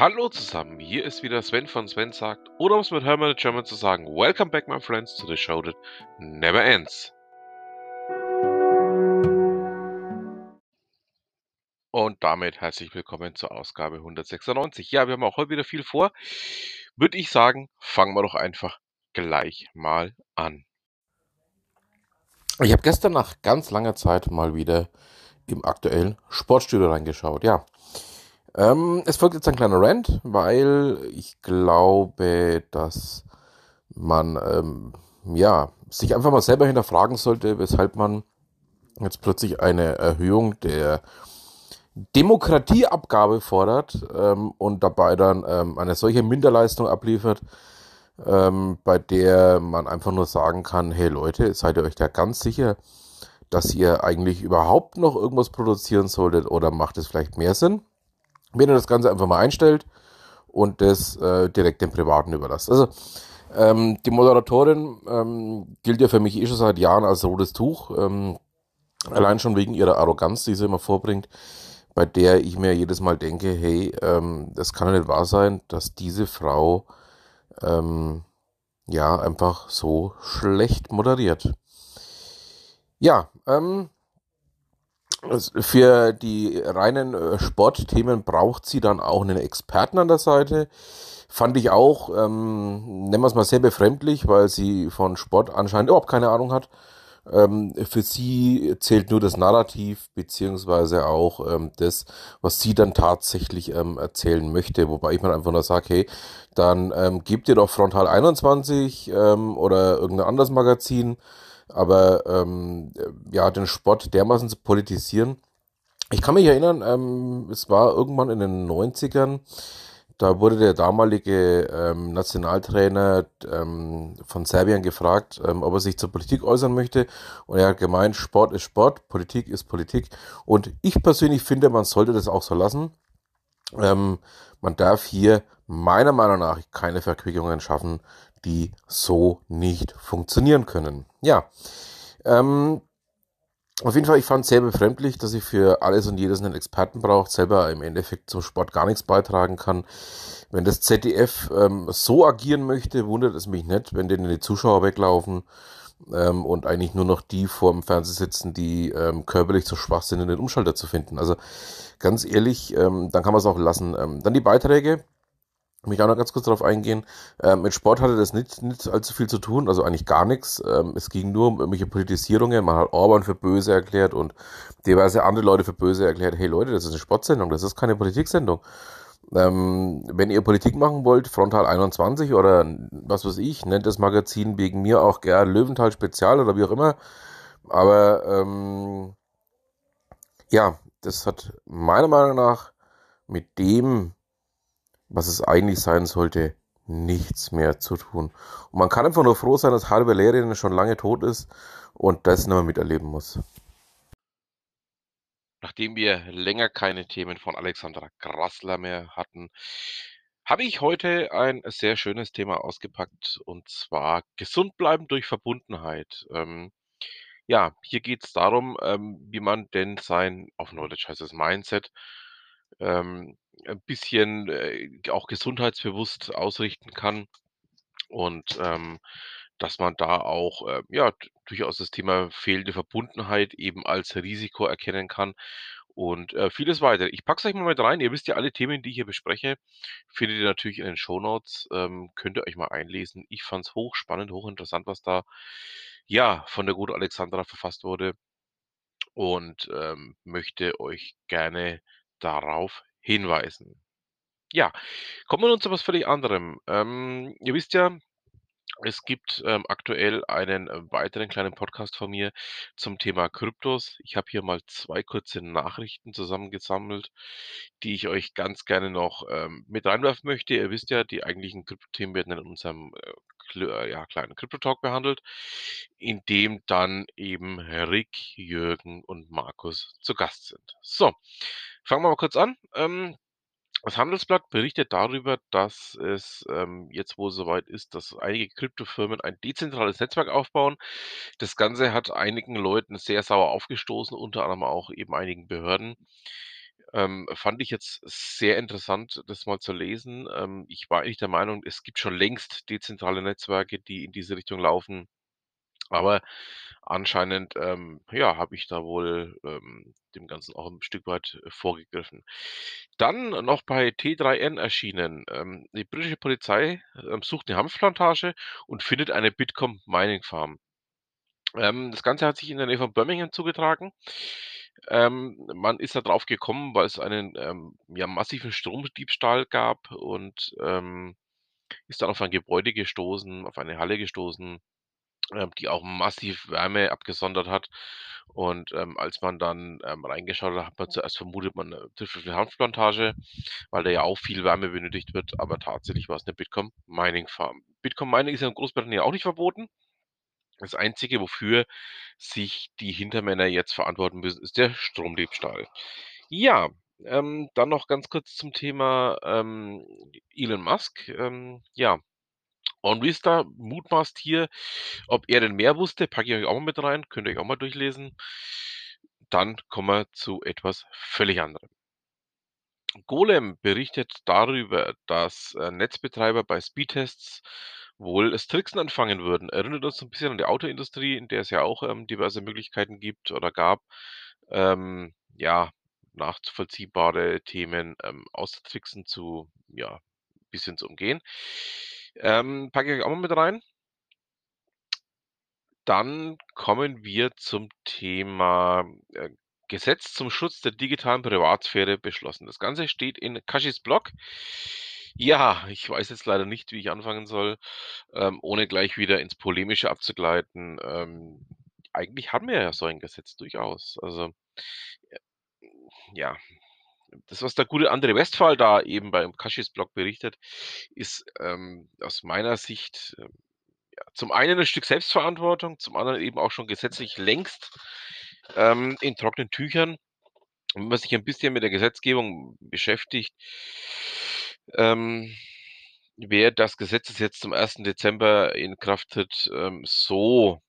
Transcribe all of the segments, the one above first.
Hallo zusammen, hier ist wieder Sven von Sven sagt, oder um es mit Hermann German zu sagen, Welcome back my friends to the show that never ends. Und damit herzlich willkommen zur Ausgabe 196. Ja, wir haben auch heute wieder viel vor. Würde ich sagen, fangen wir doch einfach gleich mal an. Ich habe gestern nach ganz langer Zeit mal wieder im aktuellen Sportstudio reingeschaut. Ja, ähm, es folgt jetzt ein kleiner Rant, weil ich glaube, dass man ähm, ja sich einfach mal selber hinterfragen sollte, weshalb man jetzt plötzlich eine Erhöhung der Demokratieabgabe fordert ähm, und dabei dann ähm, eine solche Minderleistung abliefert, ähm, bei der man einfach nur sagen kann, hey Leute, seid ihr euch da ganz sicher, dass ihr eigentlich überhaupt noch irgendwas produzieren solltet oder macht es vielleicht mehr Sinn? Wenn ihr das Ganze einfach mal einstellt und das äh, direkt den Privaten überlasst. Also ähm, die Moderatorin ähm, gilt ja für mich eh schon seit Jahren als rotes Tuch. Ähm, allein schon wegen ihrer Arroganz, die sie immer vorbringt, bei der ich mir jedes Mal denke, hey, ähm, das kann ja nicht wahr sein, dass diese Frau ähm, ja einfach so schlecht moderiert. Ja, ähm, für die reinen äh, Sportthemen braucht sie dann auch einen Experten an der Seite. Fand ich auch, ähm, nennen wir es mal sehr befremdlich, weil sie von Sport anscheinend überhaupt keine Ahnung hat. Ähm, für sie zählt nur das Narrativ, beziehungsweise auch ähm, das, was sie dann tatsächlich ähm, erzählen möchte. Wobei ich mir einfach nur sage, hey, dann ähm, gebt ihr doch Frontal 21 ähm, oder irgendein anderes Magazin aber ähm, ja, den Sport dermaßen zu politisieren. Ich kann mich erinnern, ähm, es war irgendwann in den 90ern, da wurde der damalige ähm, Nationaltrainer ähm, von Serbien gefragt, ähm, ob er sich zur Politik äußern möchte. Und er hat gemeint, Sport ist Sport, Politik ist Politik. Und ich persönlich finde, man sollte das auch so lassen. Ähm, man darf hier meiner Meinung nach keine Verquickungen schaffen, die so nicht funktionieren können. Ja, ähm, auf jeden Fall, ich fand es sehr befremdlich, dass ich für alles und jedes einen Experten braucht, selber im Endeffekt zum Sport gar nichts beitragen kann. Wenn das ZDF ähm, so agieren möchte, wundert es mich nicht, wenn denen die Zuschauer weglaufen ähm, und eigentlich nur noch die vor dem Fernseher sitzen, die ähm, körperlich zu schwach sind, in den Umschalter zu finden. Also ganz ehrlich, ähm, dann kann man es auch lassen. Ähm, dann die Beiträge mich auch noch ganz kurz darauf eingehen. Ähm, mit Sport hatte das nicht, nicht allzu viel zu tun, also eigentlich gar nichts. Ähm, es ging nur um irgendwelche Politisierungen. Man hat Orban für böse erklärt und diverse andere Leute für böse erklärt. Hey Leute, das ist eine Sportsendung, das ist keine Politiksendung. Ähm, wenn ihr Politik machen wollt, Frontal 21 oder was weiß ich, nennt das Magazin wegen mir auch gern Löwenthal Spezial oder wie auch immer. Aber ähm, ja, das hat meiner Meinung nach mit dem, was es eigentlich sein sollte, nichts mehr zu tun. Und man kann einfach nur froh sein, dass halbe Lehrerin schon lange tot ist und das nicht mehr miterleben muss. Nachdem wir länger keine Themen von Alexandra Grassler mehr hatten, habe ich heute ein sehr schönes Thema ausgepackt und zwar gesund bleiben durch Verbundenheit. Ähm, ja, hier geht es darum, ähm, wie man denn sein, auf Neudeutsch heißt es Mindset, ähm, ein bisschen äh, auch gesundheitsbewusst ausrichten kann und ähm, dass man da auch äh, ja durchaus das Thema fehlende Verbundenheit eben als Risiko erkennen kann und äh, vieles weiter. Ich packe es euch mal mit rein. Ihr wisst ja, alle Themen, die ich hier bespreche, findet ihr natürlich in den Shownotes. Ähm, könnt ihr euch mal einlesen. Ich fand es hochspannend, hochinteressant, was da ja von der guten Alexandra verfasst wurde und ähm, möchte euch gerne darauf hinweisen. Ja, kommen wir nun zu was völlig anderem. Ähm, ihr wisst ja, es gibt ähm, aktuell einen äh, weiteren kleinen Podcast von mir zum Thema Kryptos. Ich habe hier mal zwei kurze Nachrichten zusammengesammelt, die ich euch ganz gerne noch ähm, mit reinwerfen möchte. Ihr wisst ja, die eigentlichen Kryptothemen werden in unserem äh, ja, kleinen Krypto-Talk behandelt, in dem dann eben Rick, Jürgen und Markus zu Gast sind. So, fangen wir mal kurz an. Ähm, das Handelsblatt berichtet darüber, dass es ähm, jetzt wohl soweit ist, dass einige Kryptofirmen ein dezentrales Netzwerk aufbauen. Das Ganze hat einigen Leuten sehr sauer aufgestoßen, unter anderem auch eben einigen Behörden. Ähm, fand ich jetzt sehr interessant, das mal zu lesen. Ähm, ich war eigentlich der Meinung, es gibt schon längst dezentrale Netzwerke, die in diese Richtung laufen. Aber anscheinend, ähm, ja, habe ich da wohl, ähm, dem Ganzen auch 'n Stück weit äh, vorgegriffen. Dann noch bei T3N erschienen. Ähm, die britische Polizei, ähm, sucht 'ne Hanfplantage und findet eine Bitkom Mining Farm. Ähm, das Ganze hat sich in der Nähe von Birmingham zugetragen. Ähm, man ist da drauf gekommen, weil es einen, ähm, ja, massiven Stromdiebstahl gab und, ähm, ist dann auf ein Gebäude gestoßen, auf eine Halle gestoßen, ähm, die auch massiv Wärme abgesondert hat. Und, ähm, als man dann, ähm, reingeschaut hat, hat man zuerst vermutet, man, äh, trifft auf 'ne Hanfplantage, weil da ja auch viel Wärme benötigt wird, aber tatsächlich war's 'ne Bitkom Mining Farm. Bitkom Mining ist ja in Großbritannien auch nicht verboten. Das Einzige, wofür sich die Hintermänner jetzt verantworten müssen, ist der Stromdiebstahl. Ja, ähm, dann noch ganz kurz zum Thema, ähm, Elon Musk. Ähm, ja, OnReStar mutmaßt hier, ob er denn mehr wusste, packe ich euch auch mal mit rein, könnt ihr euch auch mal durchlesen. Dann kommen wir zu etwas völlig anderem. Golem berichtet darüber, dass, äh, Netzbetreiber bei Speedtests wohl das Tricksen anfangen würden. Erinnert uns so 'n bisschen an die Autoindustrie, in der es ja auch, ähm, diverse Möglichkeiten gibt oder gab, ähm, ja, nachzuvollziehbare Themen, ähm, auszutricksen, zu ja, bisschen zu umgehen. Ähm, packe ich auch mal mit rein. Dann kommen wir zum Thema, äh, Gesetz zum Schutz der digitalen Privatsphäre beschlossen. Das Ganze steht in Kashis Blog. Ja, ich weiß jetzt leider nicht, wie ich anfangen soll, ähm, ohne gleich wieder ins Polemische abzugleiten. Ähm, eigentlich haben wir ja so ein Gesetz durchaus. Also, äh, ja, das, was der gute André Westphal da eben beim Kashis Blog berichtet, ist, ähm, aus meiner Sicht, ähm, ja, zum einen 'n Stück Selbstverantwortung, zum anderen eben auch schon gesetzlich längst, ähm, in trockenen Tüchern. Und wenn man sich ein bisschen mit der Gesetzgebung beschäftigt ähm, wäre das Gesetz, jetzt zum 1. Dezember in Kraft tritt, ähm, so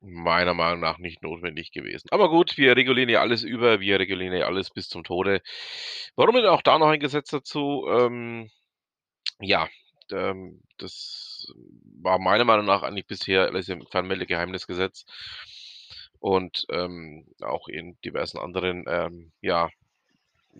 meiner Meinung nach nicht notwendig gewesen. Aber gut, wir regulieren ja alles über, wir regulieren ja alles bis zum Tode. Warum denn auch da noch ein Gesetz dazu? Ähm, ja, ähm, das war meiner Meinung nach eigentlich bisher alles im Fernmeldegeheimnisgesetz und, ähm, auch in diversen anderen, ähm, ja,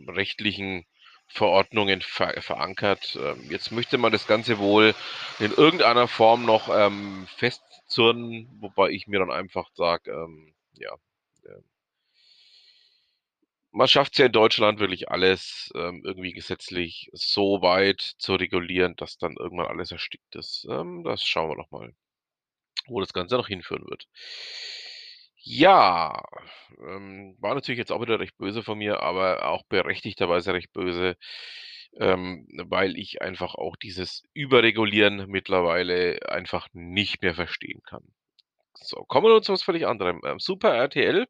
rechtlichen Verordnungen ver verankert. Ähm, jetzt möchte man das Ganze wohl in irgendeiner Form noch, ähm, festzurren, wobei ich mir dann einfach sage, ähm, ja, ähm man schafft's ja in Deutschland wirklich alles, ähm, irgendwie gesetzlich so weit zu regulieren, dass dann irgendwann alles erstickt ist. Ähm, das schauen wir doch mal, wo das Ganze noch hinführen wird. Ja, ähm, war natürlich jetzt auch wieder recht böse von mir, aber auch berechtigterweise recht böse, ähm, weil ich einfach auch dieses Überregulieren mittlerweile einfach nicht mehr verstehen kann. So, kommen wir nun zu was völlig anderem. Ähm, Super RTL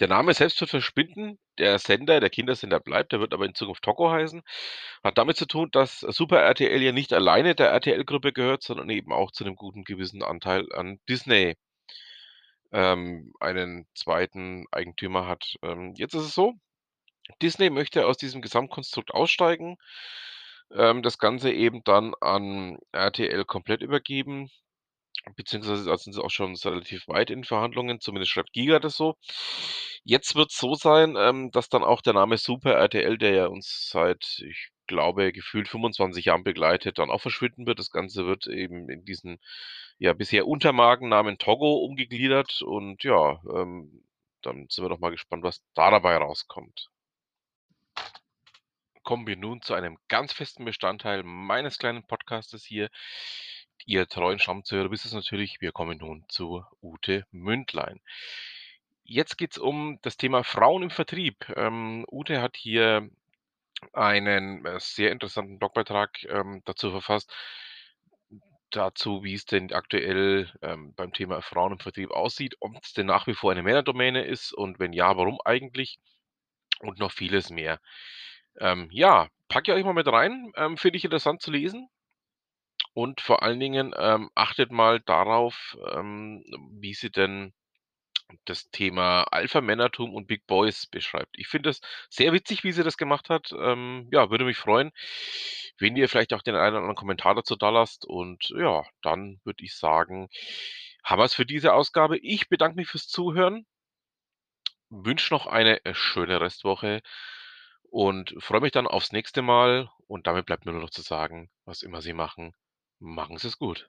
der Name selbst wird verschwinden. Der Sender, der Kindersender bleibt, der wird aber in Zukunft Togo heißen. Hat damit zu tun, dass Super RTL ja nicht alleine der RTL-Gruppe gehört, sondern eben auch zu 'nem guten gewissen Anteil an Disney ähm, einen 2. Eigentümer hat. Ähm, jetzt ist es so, Disney möchte aus diesem Gesamtkonstrukt aussteigen, ähm, das Ganze eben dann an RTL komplett übergeben, beziehungsweise da sind sie auch schon relativ weit in Verhandlungen, zumindest schreibt Giga das so. Jetzt wird's so sein, ähm, dass dann auch der Name Super RTL, der ja uns seit, ich glaube, gefühlt 25 Jahren begleitet, dann auch verschwinden wird. Das Ganze wird eben in diesen, ja, bisher Untermarkennamen Togo umgegliedert und ja, ähm, dann sind wir doch mal gespannt, was da dabei rauskommt. Kommen wir nun zu einem ganz festen Bestandteil meines kleinen Podcastes hier. Ihr treuen Stammzuhörer wisst es natürlich, wir kommen nun zu Ute Mündlein. Jetzt geht's um das Thema Frauen im Vertrieb. Ähm, Ute hat hier einen, äh, sehr interessanten Blogbeitrag, ähm, dazu verfasst dazu, wie es denn aktuell, ähm, beim Thema Frauen im Vertrieb aussieht, ob's denn nach wie vor eine Männerdomäne ist und wenn ja, warum eigentlich? Und noch vieles mehr. Ähm, ja, packe ich euch mal mit rein, ähm, finde ich interessant zu lesen. Und vor allen Dingen, ähm, achtet mal darauf, ähm, wie sie denn das Thema Alpha-Männertum und Big Boys beschreibt. Ich finde das sehr witzig, wie sie das gemacht hat. Ähm, ja, würde mich freuen, wenn ihr vielleicht auch den einen oder anderen Kommentar dazu da lasst. Und ja, dann würde ich sagen, haben wir es für diese Ausgabe. Ich bedanke mich fürs Zuhören, wünsche noch eine äh, schöne Restwoche und freue mich dann aufs nächste Mal. Und damit bleibt mir nur noch zu sagen, was immer Sie machen, machen Sie es gut.